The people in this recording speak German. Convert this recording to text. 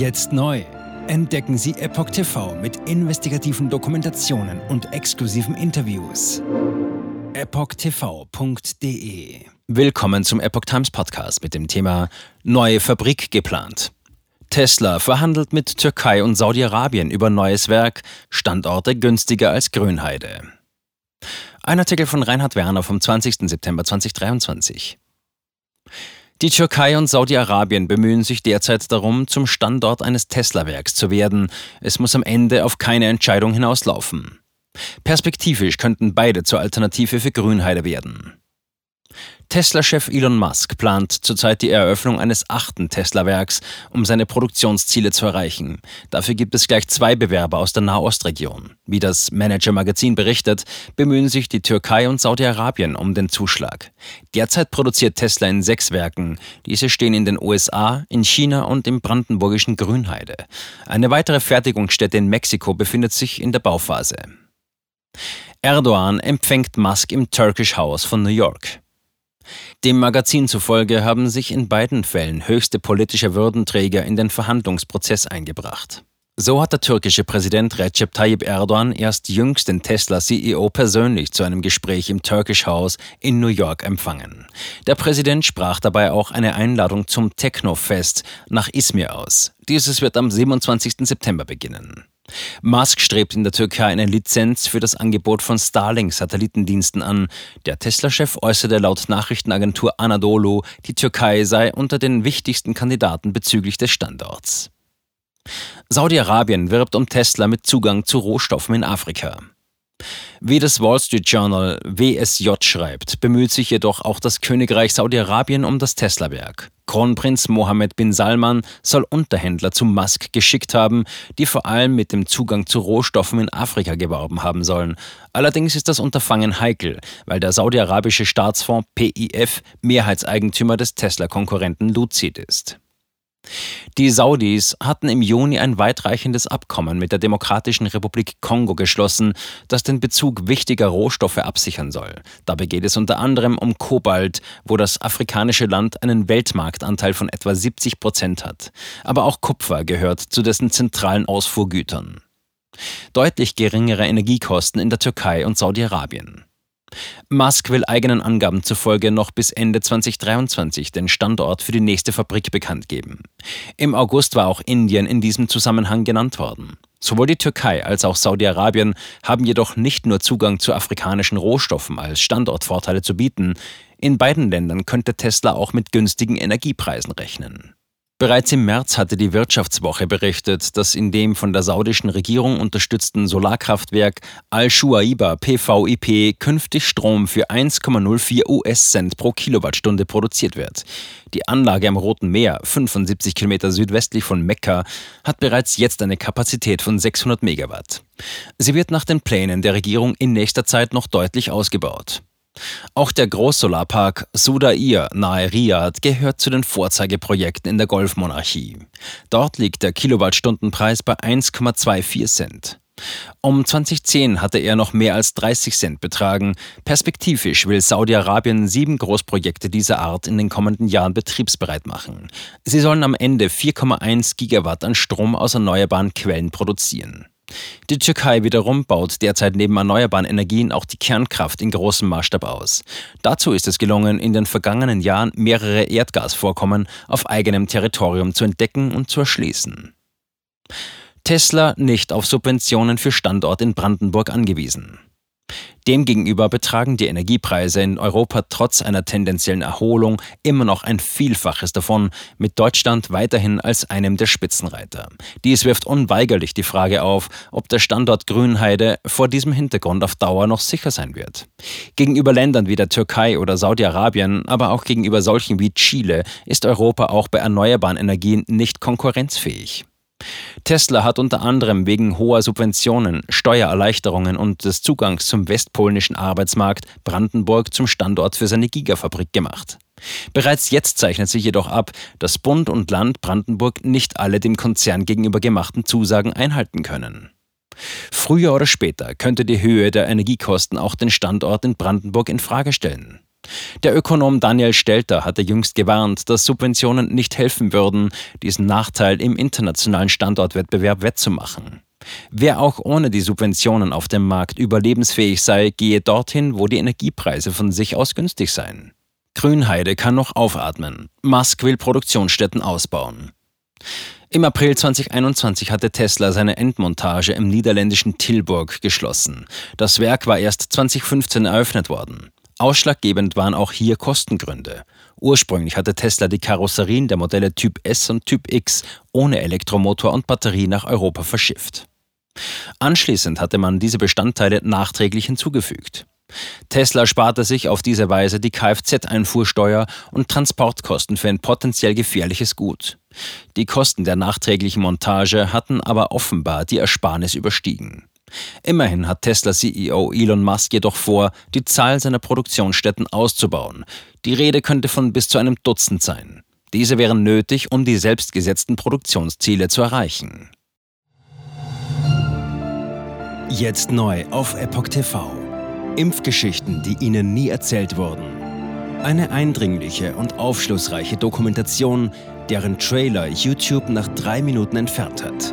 Jetzt neu. Entdecken Sie Epoch TV mit investigativen Dokumentationen und exklusiven Interviews. EpochTV.de Willkommen zum Epoch Times Podcast mit dem Thema Neue Fabrik geplant. Tesla verhandelt mit Türkei und Saudi-Arabien über neues Werk, Standorte günstiger als Grünheide. Ein Artikel von Reinhard Werner vom 20. September 2023. Die Türkei und Saudi-Arabien bemühen sich derzeit darum, zum Standort eines Tesla-Werks zu werden. Es muss am Ende auf keine Entscheidung hinauslaufen. Perspektivisch könnten beide zur Alternative für Grünheide werden. Tesla-Chef Elon Musk plant zurzeit die Eröffnung eines achten Tesla-Werks, um seine Produktionsziele zu erreichen. Dafür gibt es gleich zwei Bewerber aus der Nahostregion. Wie das Manager-Magazin berichtet, bemühen sich die Türkei und Saudi-Arabien um den Zuschlag. Derzeit produziert Tesla in sechs Werken. Diese stehen in den USA, in China und im brandenburgischen Grünheide. Eine weitere Fertigungsstätte in Mexiko befindet sich in der Bauphase. Erdogan empfängt Musk im Turkish House von New York. Dem Magazin zufolge haben sich in beiden Fällen höchste politische Würdenträger in den Verhandlungsprozess eingebracht. So hat der türkische Präsident Recep Tayyip Erdogan erst jüngst den Tesla-CEO persönlich zu einem Gespräch im Turkish House in New York empfangen. Der Präsident sprach dabei auch eine Einladung zum Techno-Fest nach Izmir aus. Dieses wird am 27. September beginnen. Musk strebt in der Türkei eine Lizenz für das Angebot von Starlink-Satellitendiensten an. Der Tesla-Chef äußerte laut Nachrichtenagentur Anadolu, die Türkei sei unter den wichtigsten Kandidaten bezüglich des Standorts. Saudi-Arabien wirbt um Tesla mit Zugang zu Rohstoffen in Afrika. Wie das Wall Street Journal WSJ schreibt, bemüht sich jedoch auch das Königreich Saudi-Arabien um das Tesla-Werk. Kronprinz Mohammed bin Salman soll Unterhändler zu Musk geschickt haben, die vor allem mit dem Zugang zu Rohstoffen in Afrika geworben haben sollen. Allerdings ist das Unterfangen heikel, weil der saudi-arabische Staatsfonds PIF Mehrheitseigentümer des Tesla-Konkurrenten Lucid ist. Die Saudis hatten im Juni ein weitreichendes Abkommen mit der Demokratischen Republik Kongo geschlossen, das den Bezug wichtiger Rohstoffe absichern soll. Dabei geht es unter anderem um Kobalt, wo das afrikanische Land einen Weltmarktanteil von etwa 70 Prozent hat. Aber auch Kupfer gehört zu dessen zentralen Ausfuhrgütern. Deutlich geringere Energiekosten in der Türkei und Saudi-Arabien. Musk will eigenen Angaben zufolge noch bis Ende 2023 den Standort für die nächste Fabrik bekannt geben. Im August war auch Indien in diesem Zusammenhang genannt worden. Sowohl die Türkei als auch Saudi-Arabien haben jedoch nicht nur Zugang zu afrikanischen Rohstoffen als Standortvorteile zu bieten. In beiden Ländern könnte Tesla auch mit günstigen Energiepreisen rechnen. Bereits im März hatte die Wirtschaftswoche berichtet, dass in dem von der saudischen Regierung unterstützten Solarkraftwerk Al-Shuaiba PVIP künftig Strom für 1,04 US-Cent pro Kilowattstunde produziert wird. Die Anlage am Roten Meer, 75 Kilometer südwestlich von Mekka, hat bereits jetzt eine Kapazität von 600 Megawatt. Sie wird nach den Plänen der Regierung in nächster Zeit noch deutlich ausgebaut. Auch der Großsolarpark Sudair nahe Riyadh gehört zu den Vorzeigeprojekten in der Golfmonarchie. Dort liegt der Kilowattstundenpreis bei 1,24 Cent. Um 2010 hatte er noch mehr als 30 Cent betragen. Perspektivisch will Saudi-Arabien sieben Großprojekte dieser Art in den kommenden Jahren betriebsbereit machen. Sie sollen am Ende 4,1 Gigawatt an Strom aus erneuerbaren Quellen produzieren. Die Türkei wiederum baut derzeit neben erneuerbaren Energien auch die Kernkraft in großem Maßstab aus. Dazu ist es gelungen, in den vergangenen Jahren mehrere Erdgasvorkommen auf eigenem Territorium zu entdecken und zu erschließen. Tesla nicht auf Subventionen für Standort in Brandenburg angewiesen. Demgegenüber betragen die Energiepreise in Europa trotz einer tendenziellen Erholung immer noch ein Vielfaches davon, mit Deutschland weiterhin als einem der Spitzenreiter. Dies wirft unweigerlich die Frage auf, ob der Standort Grünheide vor diesem Hintergrund auf Dauer noch sicher sein wird. Gegenüber Ländern wie der Türkei oder Saudi-Arabien, aber auch gegenüber solchen wie Chile, ist Europa auch bei erneuerbaren Energien nicht konkurrenzfähig. Tesla hat unter anderem wegen hoher Subventionen, Steuererleichterungen und des Zugangs zum westpolnischen Arbeitsmarkt Brandenburg zum Standort für seine Gigafabrik gemacht. Bereits jetzt zeichnet sich jedoch ab, dass Bund und Land Brandenburg nicht alle dem Konzern gegenüber gemachten Zusagen einhalten können. Früher oder später könnte die Höhe der Energiekosten auch den Standort in Brandenburg in Frage stellen. Der Ökonom Daniel Stelter hatte jüngst gewarnt, dass Subventionen nicht helfen würden, diesen Nachteil im internationalen Standortwettbewerb wettzumachen. Wer auch ohne die Subventionen auf dem Markt überlebensfähig sei, gehe dorthin, wo die Energiepreise von sich aus günstig seien. Grünheide kann noch aufatmen. Musk will Produktionsstätten ausbauen. Im April 2021 hatte Tesla seine Endmontage im niederländischen Tilburg geschlossen. Das Werk war erst 2015 eröffnet worden. Ausschlaggebend waren auch hier Kostengründe. Ursprünglich hatte Tesla die Karosserien der Modelle Typ S und Typ X ohne Elektromotor und Batterie nach Europa verschifft. Anschließend hatte man diese Bestandteile nachträglich hinzugefügt. Tesla sparte sich auf diese Weise die Kfz-Einfuhrsteuer und Transportkosten für ein potenziell gefährliches Gut. Die Kosten der nachträglichen Montage hatten aber offenbar die Ersparnis überstiegen. Immerhin hat Tesla-CEO Elon Musk jedoch vor, die Zahl seiner Produktionsstätten auszubauen. Die Rede könnte von bis zu einem Dutzend sein. Diese wären nötig, um die selbstgesetzten Produktionsziele zu erreichen. Jetzt neu auf Epoch TV. Impfgeschichten, die Ihnen nie erzählt wurden. Eine eindringliche und aufschlussreiche Dokumentation, deren Trailer YouTube nach drei Minuten entfernt hat.